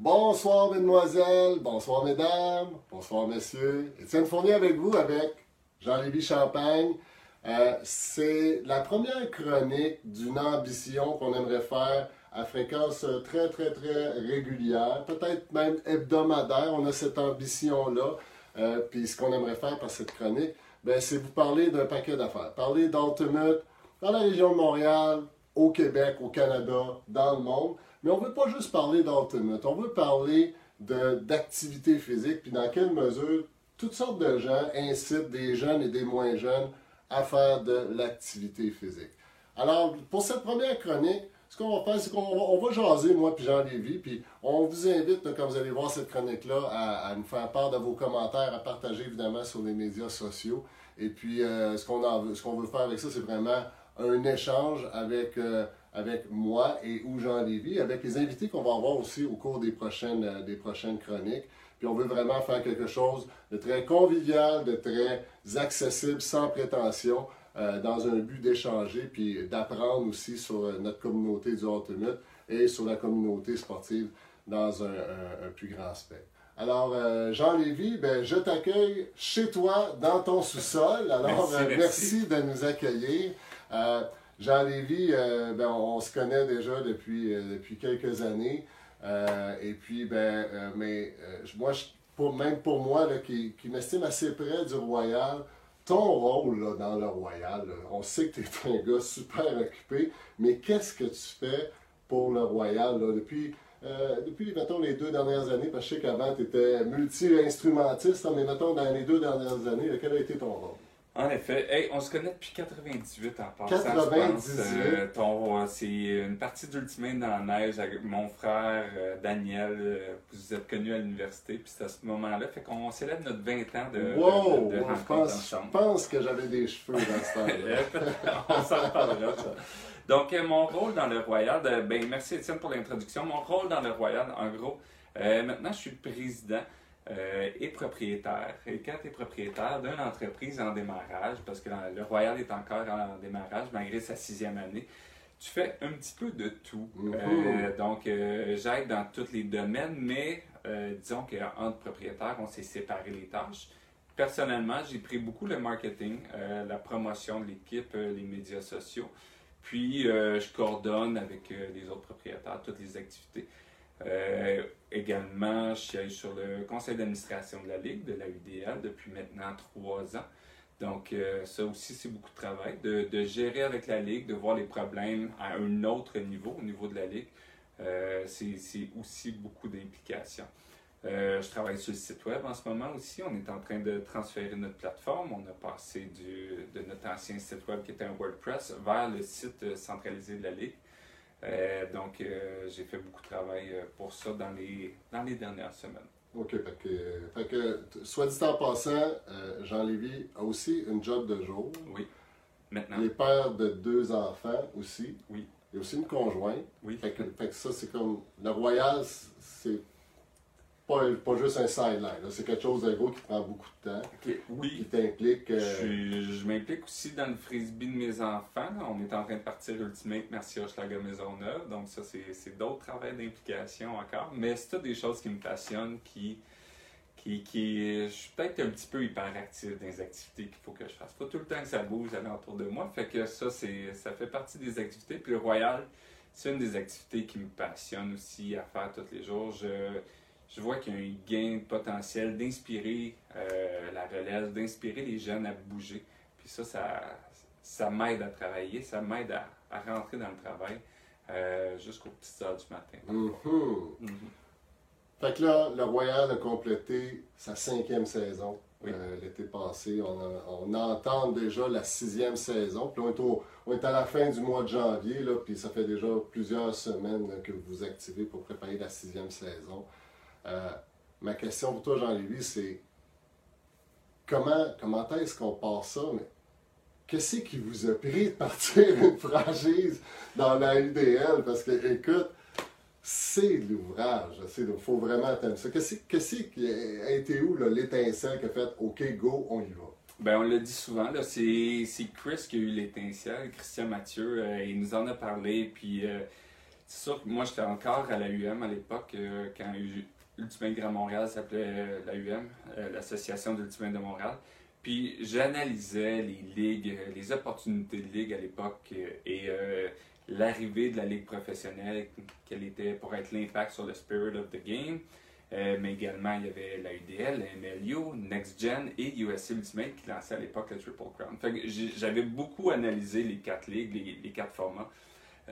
Bonsoir, mesdemoiselles, bonsoir, mesdames, bonsoir, messieurs. Étienne Fournier avec vous, avec Jean-Lévis Champagne. Euh, c'est la première chronique d'une ambition qu'on aimerait faire à fréquence très, très, très régulière, peut-être même hebdomadaire. On a cette ambition-là. Euh, puis ce qu'on aimerait faire par cette chronique, ben, c'est vous parler d'un paquet d'affaires. Parler d'Ultimate dans la région de Montréal, au Québec, au Canada, dans le monde. Mais on ne veut pas juste parler d'Ultimate, on veut parler d'activité physique, puis dans quelle mesure toutes sortes de gens incitent des jeunes et des moins jeunes à faire de l'activité physique. Alors, pour cette première chronique, ce qu'on va faire, c'est qu'on va, jaser, moi puis Jean Lévy, puis on vous invite, quand vous allez voir cette chronique-là, à, nous faire part de vos commentaires, à partager évidemment sur les médias sociaux. Et puis, euh, ce qu'on veut faire avec ça, c'est vraiment un échange avec, euh, avec moi et ou Jean Lévy, avec les invités qu'on va avoir aussi au cours des prochaines, euh, des prochaines chroniques. Puis on veut vraiment faire quelque chose de très convivial, de très accessible, sans prétention, euh, dans un but d'échanger puis d'apprendre aussi sur notre communauté du Ultimate et sur la communauté sportive dans un, plus grand spectre. Alors, Jean Lévy, ben, je t'accueille chez toi, dans ton sous-sol. Alors, merci, de nous accueillir. Euh, Jean Lévy, euh, ben, on, se connaît déjà depuis, euh, quelques années. et puis, ben, mais moi, pour, même pour moi, qui, m'estime assez près du Royal, ton rôle dans le Royal, on sait que tu es un gars super occupé, mais qu'est-ce que tu fais pour le Royal depuis, les deux dernières années? Parce que je sais qu'avant, tu étais multi-instrumentiste, hein, mais mettons, dans les deux dernières années, quel a été ton rôle? En effet. on se connaît depuis 98 en passant. 98. Euh, c'est une partie d'Ultimate dans la neige avec mon frère euh, Daniel. Euh, vous êtes connu à l'université. Puis c'est à ce moment-là. Fait qu'on célèbre notre 20 ans de, wow! de, je, pense, je pense que j'avais des cheveux dans ce temps-là. on s'en reparlera ça. Donc, mon rôle dans le Royal, ben, merci Étienne pour l'introduction. Mon rôle dans le Royal, en gros, maintenant je suis président. Euh, et propriétaire. Et quand tu es propriétaire d'une entreprise en démarrage, parce que le Royal est encore en démarrage malgré sa sixième année, tu fais un petit peu de tout. Euh, donc, euh, j'aide dans tous les domaines, mais disons qu'entre propriétaires, on s'est séparé les tâches. Personnellement, j'ai pris beaucoup le marketing, la promotion de l'équipe, les médias sociaux. Puis, je coordonne avec les autres propriétaires toutes les activités. Euh, également, je suis sur le conseil d'administration de la Ligue, de la UDL, depuis maintenant trois ans. Donc, euh, ça aussi, c'est beaucoup de travail, de, gérer avec la Ligue, de voir les problèmes à un autre niveau, au niveau de la Ligue. Euh, c'est aussi beaucoup d'implication. je travaille sur le site web en ce moment aussi. On est en train de transférer notre plateforme. On a passé de notre ancien site web qui était un WordPress vers le site centralisé de la Ligue. Euh, donc, euh, j'ai fait beaucoup de travail euh, pour ça dans les, dans les dernières semaines. OK, fait que, soit dit en passant, Jean Lévy a aussi une job de jour. Oui, maintenant. Il est père de deux enfants aussi. Oui. Il y a aussi une conjointe. Oui. Fait que, fait que ça, c'est comme. Le Royal, c'est pas, pas juste un sideline. C'est quelque chose de gros qui prend beaucoup de temps. Oui. Qui t'implique. Euh, je, m'implique aussi dans le frisbee de mes enfants. On est en train de partir Ultimate Merci Hochelaga Maisonneuve. Donc, ça, c'est d'autres travaux d'implication encore. Mais c'est des choses qui me passionnent, qui. Qui, qui, je suis peut-être un petit peu hyperactif dans les activités qu'il faut que je fasse. Pas tout le temps que ça bouge alentour de moi. Fait que ça, c'est, ça fait partie des activités. Puis le Royal, c'est une des activités qui me passionne aussi à faire tous les jours. Je, je vois qu'il y a un gain potentiel d'inspirer euh, la relève, d'inspirer les jeunes à bouger. Puis ça, ça, m'aide à travailler, ça m'aide à, rentrer dans le travail euh, jusqu'aux petites heures du matin. Mm-hmm. Fait que là, le Royal a complété sa cinquième saison euh, l'été passé. On, entend déjà la sixième saison. Puis on est, à la fin du mois de janvier, là, puis ça fait déjà plusieurs semaines que vous vous activez pour préparer la sixième saison. Euh, ma question pour toi, Jean-Lévis, c'est comment, comment est-ce qu'on passe ça? Mais qu'est-ce qui vous a pris de partir une franchise dans la UDL? Parce que, écoute, c'est l'ouvrage. Il faut vraiment attendre ça. Qu'est-ce qui a été où l'étincelle qui a fait OK, go, on y va? Ben, on le dit souvent, c'est Chris qui a eu l'étincelle, Christian Mathieu. Euh, il nous en a parlé, puis. Euh, c'est sûr que moi, j'étais encore à la UM à l'époque, euh, quand Ultimate Grand Montréal s'appelait euh, la UM, euh, l'Association d'Ultimate de Montréal. Puis j'analysais les ligues, les opportunités de ligue à l'époque et l'arrivée de la ligue professionnelle, quel était pour être l'impact sur le spirit of the game. mais également, il y avait la UDL, la MLU, Next Gen et USC Ultimate qui lançait à l'époque le Triple Crown. j'avais beaucoup analysé les quatre ligues, les quatre formats.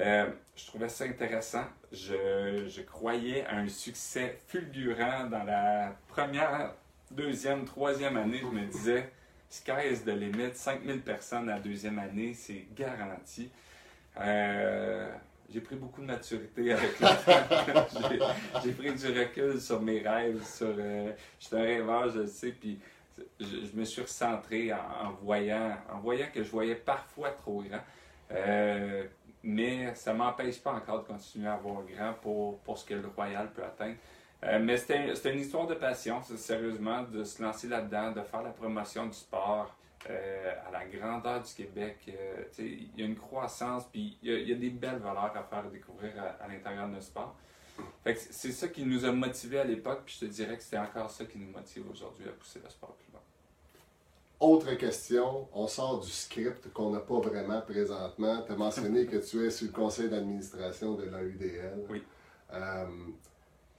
Euh, je trouvais ça intéressant. Je, croyais à un succès fulgurant dans la première, deuxième, troisième année. Je me disais, sky is the limit. 5000 personnes la deuxième année, c'est garanti. Euh, j'ai pris beaucoup de maturité avec le temps. j'ai pris du recul sur mes rêves. Sur, euh, j'étais un rêveur, je le sais. Puis je, me suis recentré en, voyant, en voyant que je voyais parfois trop grand. Euh, mais ça ne m'empêche pas encore de continuer à avoir grand pour, pour ce que le Royal peut atteindre. Euh, mais c'était une histoire de passion, sérieusement, de se lancer là-dedans, de faire la promotion du sport euh, à la grandeur du Québec. Euh, il y a une croissance, puis il y, a des belles valeurs à faire découvrir à, l'intérieur de notre sport. C'est ça qui nous a motivés à l'époque, puis je te dirais que c'est encore ça qui nous motive aujourd'hui à pousser le sport plus loin. Autre question, on sort du script qu'on n'a pas vraiment présentement. Tu as mentionné que tu es sur le conseil d'administration de l'AUDL. Oui. Euh,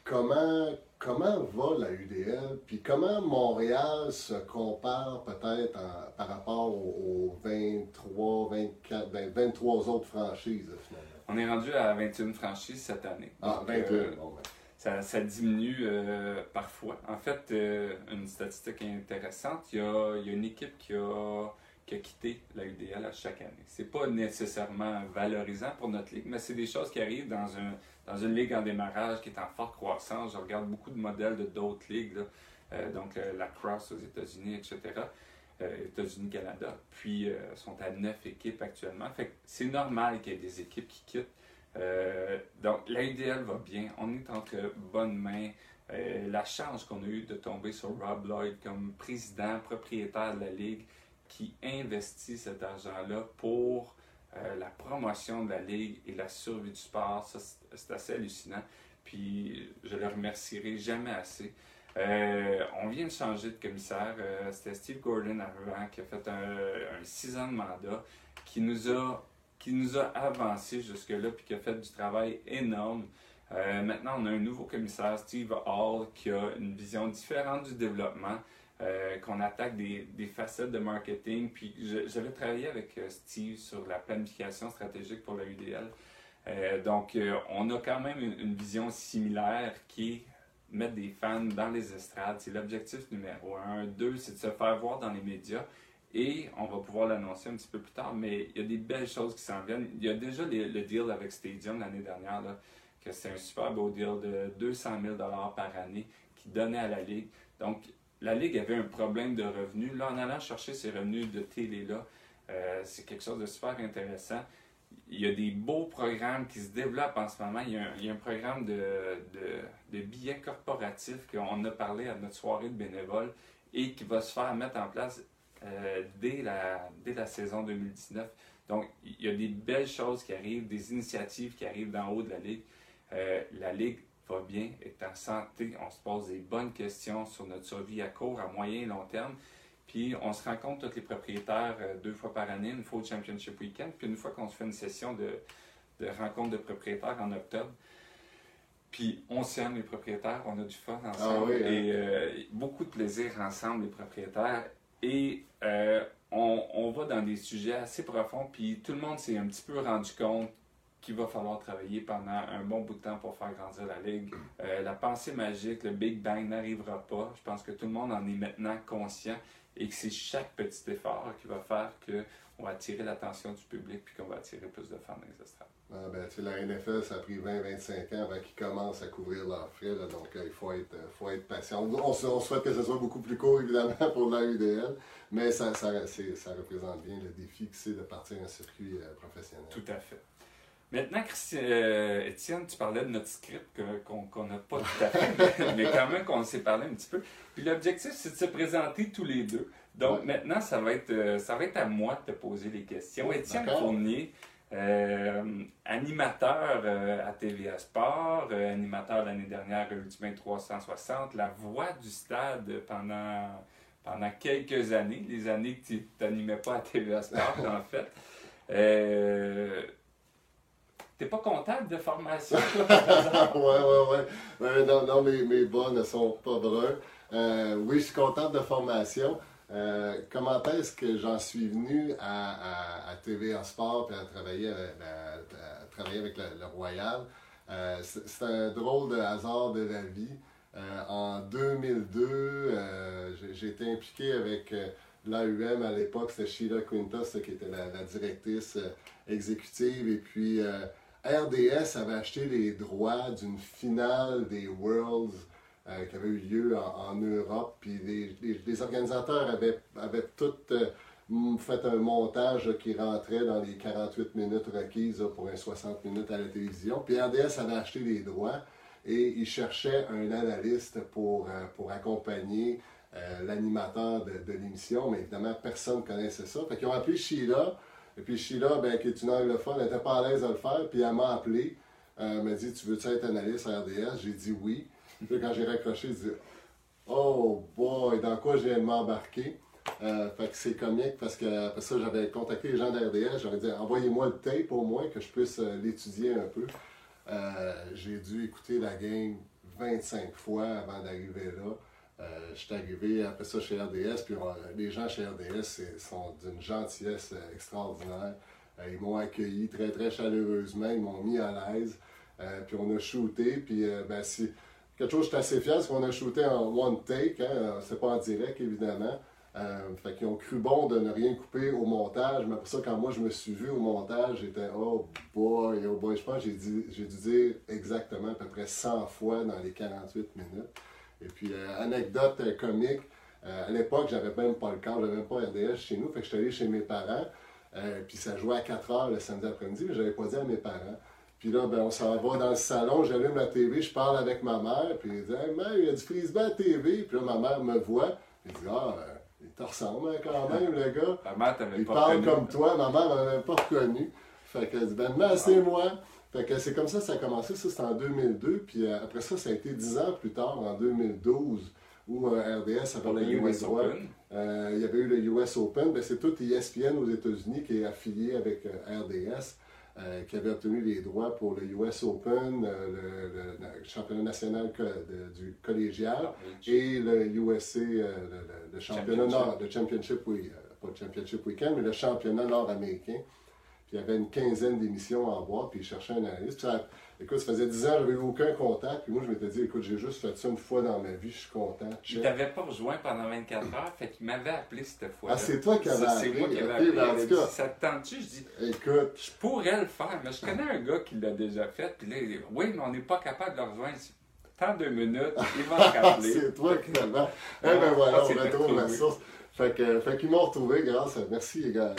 comment, comment va la UDL? Puis comment Montréal se compare peut-être par rapport aux, 23, 24, 23 autres franchises finalement? On est rendu à 21 franchises cette année. Ah, 21. bon, ben ça, diminue euh, parfois. En fait, euh, une statistique intéressante, il y a, une équipe qui a, quitté la UDL chaque année. C'est pas nécessairement valorisant pour notre ligue, mais c'est des choses qui arrivent dans, dans une ligue en démarrage qui est en forte croissance. Je regarde beaucoup de modèles de d'autres ligues, euh, donc la Cross aux États-Unis, etc. États-Unis, Canada, puis sont à neuf équipes actuellement. Fait c'est normal qu'il y ait des équipes qui quittent. Euh, donc, l'idéal va bien. On est entre bonnes mains. Euh, la chance qu'on a eue de tomber sur Rob Lloyd comme président, propriétaire de la Ligue, qui investit cet argent-là pour euh, la promotion de la Ligue et la survie du sport, c'est assez hallucinant. Puis, je le remercierai jamais assez. on vient de changer de commissaire. C'était Steve Gordon avant qui a fait un, un six ans de mandat, qui nous a qui nous a avancé jusque-là puis qui a fait du travail énorme. Euh, maintenant, on a un nouveau commissaire, Steve Hall, qui a une vision différente du développement, euh, qu'on attaque des, des, facettes de marketing. Puis j'avais travaillé avec euh, Steve sur la planification stratégique pour la UDL. donc, on a quand même une, une, vision similaire qui est mettre des fans dans les estrades. C'est l'objectif numéro un. Deux, c'est de se faire voir dans les médias. Et on va pouvoir l'annoncer un petit peu plus tard, mais il y a des belles choses qui s'en viennent. Il y a déjà le deal avec Stadium l'année dernière, que c'est un super beau deal de 200 000 par année qui donnait à la Ligue. Donc, la Ligue avait un problème de revenus. Là, en allant chercher ces revenus de télé-là, euh, c'est quelque chose de super intéressant. Il y a des beaux programmes qui se développent en ce moment. Il y a un, programme de, de, de billets corporatifs qu'on a parlé à notre soirée de bénévoles et qui va se faire mettre en place euh, dès, la, dès la saison 2019. Donc, il y a des belles choses qui arrivent, des initiatives qui arrivent d'en haut de la Ligue. Euh, la Ligue va bien, est en santé, on se pose des bonnes questions sur notre survie à court, à moyen et long terme. Puis on se rencontre tous les propriétaires euh, deux fois par année, une fois au Championship Weekend, puis une fois qu'on se fait une session de, de rencontre de propriétaires en octobre. Puis on s'aime les propriétaires, on a du fun ensemble ah hein. et beaucoup de plaisir ensemble les propriétaires. Et euh, on, on, va dans des sujets assez profonds, puis tout le monde s'est un petit peu rendu compte qu'il va falloir travailler pendant un bon bout de temps pour faire grandir la ligue. Euh, la pensée magique, le Big Bang n'arrivera pas. Je pense que tout le monde en est maintenant conscient et que c'est chaque petit effort qui va faire qu'on va attirer l'attention du public puis qu'on va attirer plus de fans dans les estrades. Ah ben, la NFL, ça a pris 20-25 ans avant qu'ils commencent à couvrir leurs frais, donc euh, il faut être, euh, faut être patient. On, souhaite que ce soit beaucoup plus court, évidemment, pour la UDL, mais ça, ça, ça représente bien le défi que c'est de partir un circuit euh, professionnel. Tout à fait. Maintenant, Christian, Étienne, tu parlais de notre script qu'on n'a pas tout à fait, mais quand même qu'on s'est parlé un petit peu. Puis l'objectif, c'est de se présenter tous les deux. Donc maintenant, ça va, être, ça va être à moi de te poser les questions. Étienne Fournier, Euh, animateur euh, à TVA Sport, euh, animateur l'année dernière à Ultimate 360, la voix du stade pendant, pendant quelques années, les années que tu n'animais pas à TVA Sport en fait. T'es pas comptable de formation? ouais, ouais, ouais. non, non mes, mes bas ne sont pas bruns. Euh, oui, je suis comptable de formation. Euh, comment est-ce que j'en suis venu à, à, à TVA Sport et à travailler, à, travailler avec le, Royal? Euh, c'est un drôle de hasard de la vie. En 2002, j'ai été impliqué avec l'AUM à l'époque, c'était Sheila Quintas qui était la, la directrice exécutive. Et puis RDS avait acheté les droits d'une finale des Worlds euh, qui avait eu lieu en, Europe. Puis les, organisateurs avaient, tout euh, fait un montage qui rentrait dans les 48 minutes requises pour un 60 minutes à la télévision. Puis RDS avait acheté les droits et il cherchait un analyste pour, euh, accompagner l'animateur de, de l'émission. Mais évidemment, personne ne connaissait ça. Fait qu'ils ont appelé Sheila. Et puis Sheila, ben, qui est une anglophone, n'était pas à l'aise à le faire. Puis elle m'a appelé. elle m'a dit Tu veux-tu être analyste à RDS J'ai dit oui. Puis quand j'ai raccroché, je dis Oh boy, dans quoi j'ai m'embarquer euh, fait que c'est comique parce que après ça, j'avais contacté les gens d'RDS, j'aurais dit envoyez-moi le tape au moins que je puisse euh, l'étudier un peu. Euh, j'ai dû écouter la game 25 fois avant d'arriver là. Euh, je suis arrivé après ça chez RDS, puis les gens chez RDS sont d'une gentillesse extraordinaire. ils m'ont accueilli très très chaleureusement, ils m'ont mis à l'aise, puis on a shooté, puis ben, si, quelque chose, j'étais assez fier, parce qu'on a shooté en one take, hein, c'est pas en direct évidemment. Euh, fait qu'ils ont cru bon de ne rien couper au montage, mais pour ça, quand moi je me suis vu au montage, j'étais oh boy, oh boy, je pense j'ai dû dire exactement à peu près 100 fois dans les 48 minutes. Et puis, euh, anecdote euh, comique, à l'époque, j'avais même pas le câble, j'avais même pas RDS chez nous, fait que je suis allé chez mes parents, puis ça jouait à 4 heures le samedi après-midi, mais j'avais pas dit à mes parents. Puis là, ben, on s'en va dans le salon, j'allume la TV, je parle avec ma mère, puis il dit Hey, mère, il y a du frisbee à la TV. Puis là, ma mère me voit, il dit Ah, euh, il te ressemble hein, quand même, le gars. Ta mère t'avait Il pas parle comme toi, ma mère m'avait pas reconnu. Fait qu'elle dit Ben, mais c'est moi. Fait que c'est comme ça que ça a commencé, ça c'était en 2002, puis euh, après ça, ça a été dix ans plus tard, en 2012, où euh, RDS avait le US Open. il y avait eu le US Open, ben, c'est tout ESPN aux États-Unis qui est affilié avec RDS. Euh, qui avait obtenu les droits pour le US Open, euh, le, championnat national du collégial et le USA, euh, le, championnat nord, le championship, oui, pas le championship weekend, mais le championnat nord-américain. Puis il y avait une quinzaine d'émissions à voir, puis il cherchait un analyste. écoute, ça faisait 10 ans, j'avais eu aucun contact. Puis moi, je m'étais dit, écoute, j'ai juste fait ça une fois dans ma vie, je suis content. Il t'avait pas rejoint pendant 24 heures, fait qu'il m'avait appelé cette fois. Ah, c'est toi qui avais appelé. C'est moi qui avais appelé. Ben, dit, ça te tente-tu? Je dis, écoute. Je pourrais le faire, mais je connais un gars qui l'a déjà fait. Puis là, il dit, oui, mais on n'est pas capable de le rejoindre. Tant deux minutes, il va te rappeler. c'est toi qui l'avais. Eh ben voilà, on retrouve la source. Fait qu'ils m'ont retrouvé grâce. Merci, les gars,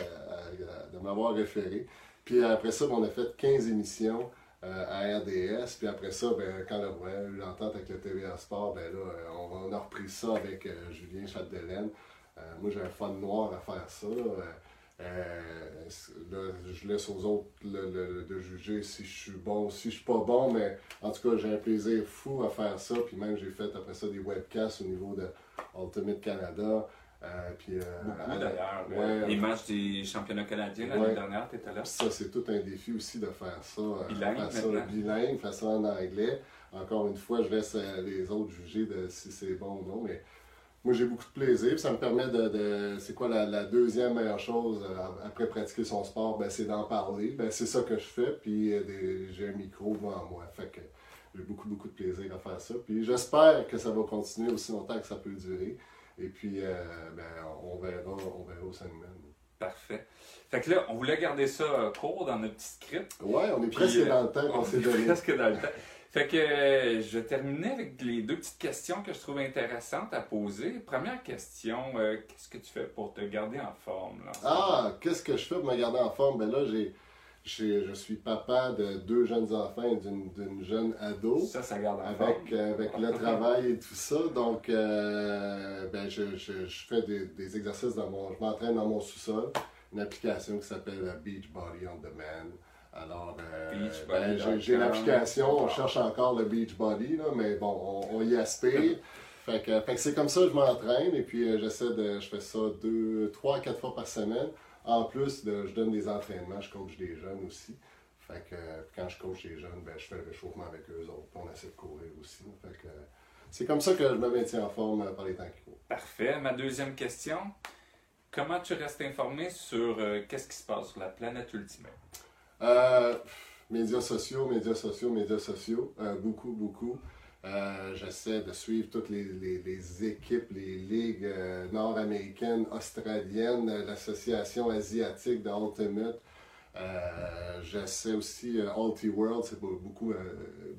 m'avoir référé. Puis après ça, on a fait 15 émissions euh, à RDS. Puis après ça, ben, quand on a eu l'entente avec le TVA Sport, ben là, euh, on, a repris ça avec euh, Julien Châtelaine. moi, j'ai un fun noir à faire ça. je laisse aux autres de juger si je suis bon, si je suis pas bon, mais en tout cas, j'ai un plaisir fou à faire ça. Puis même, j'ai fait après ça des webcasts au niveau de Ultimate Canada. Euh, puis, euh, Beaucoup d'ailleurs. Ouais, les matchs des championnats canadiens l'année dernière, tu étais là. Ça, c'est tout un défi aussi de faire ça. Euh, bilingue, faire ça bilingue, faire ça en anglais. Encore une fois, je laisse les autres juger de si c'est bon ou non, mais moi j'ai beaucoup de plaisir. Ça me permet de. c'est quoi la, deuxième meilleure chose après pratiquer son sport? Ben, c'est d'en parler. Ben, c'est ça que je fais, puis j'ai un micro devant moi. Fait que j'ai beaucoup, beaucoup de plaisir à faire ça. Puis j'espère que ça va continuer aussi longtemps que ça peut durer. Et puis, euh, ben, on, verra, on verra mène. Parfait. Fait que là, on voulait garder ça euh, court dans notre petit script. Ouais, on est presque dans le temps qu'on s'est donné. presque dans le temps. Fait que euh, je terminer avec les deux petites questions que je trouve intéressantes à poser. Première question, qu'est-ce que tu fais pour te garder en forme? Là, ah, qu'est-ce que je fais pour me garder en forme? Ben là, j'ai je suis papa de deux jeunes enfants et d'une jeune ado. Ça, ça garde avec, euh, avec le travail et tout ça. Donc, euh, ben, je, je, je, fais des, des, exercices dans mon. Je m'entraîne dans mon sous-sol. une application qui s'appelle Beachbody on Demand. Alors, euh, ben, j'ai- l'application, on cherche encore le Beachbody, là, mais bon, on, on y aspire. Fait que, fait que c'est comme ça que je m'entraîne et puis euh, j'essaie de. Je fais ça deux, trois, quatre fois par semaine. En plus, de, je donne des entraînements, je coach des jeunes aussi. Fait que quand je coach les jeunes, ben, je fais le réchauffement avec eux autres. on essaie de courir aussi. Fait que c'est comme ça que je me maintiens en forme euh, par les temps qui courent. Parfait. Ma deuxième question. Comment tu restes informé sur euh, qu'est-ce qui se passe sur la planète Ultimate? Euh, médias sociaux, médias sociaux, médias sociaux. euh, beaucoup, beaucoup. Euh, J'essaie de suivre toutes les, les- les équipes, les ligues euh, nord-américaines, australiennes, euh, l'association asiatique de Ultimate. Euh, J'essaie aussi Ulti World, c'est beaucoup,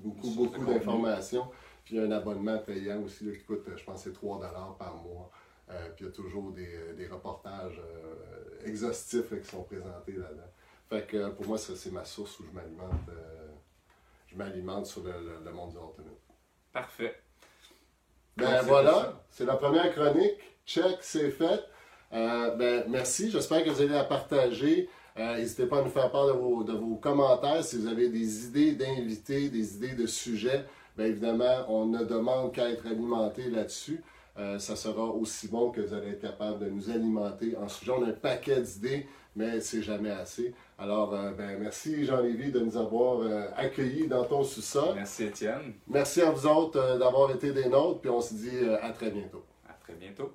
beaucoup, beaucoup d'informations. Puis il y a un abonnement payant aussi là, qui coûte, je pense, c'est 3 par mois. Puis il y a toujours des, des reportages exhaustifs là, qui sont présentés là-dedans. Fait que pour moi, c'est ma source où je m'alimente. je m'alimente sur le, le- le monde du Ultimate. Parfait. Ben Donc, voilà, c'est la première chronique. Check, c'est fait. Euh, ben, merci, j'espère que vous allez la partager. Euh, N'hésitez pas à nous faire part de vos, de vos commentaires si vous avez des idées d'invités, des idées de sujets. Bien évidemment, on ne demande qu'à être alimenté là-dessus. Euh, ça sera aussi bon que vous allez être capable de nous alimenter en sujet. On a un paquet d'idées, mais c'est jamais assez. Alors, euh, ben, merci Jean-Lévy de nous avoir euh, accueillis dans ton sous-sol. Merci Étienne. Merci à vous autres euh, d'avoir été des nôtres, puis on se dit à très bientôt. À très bientôt.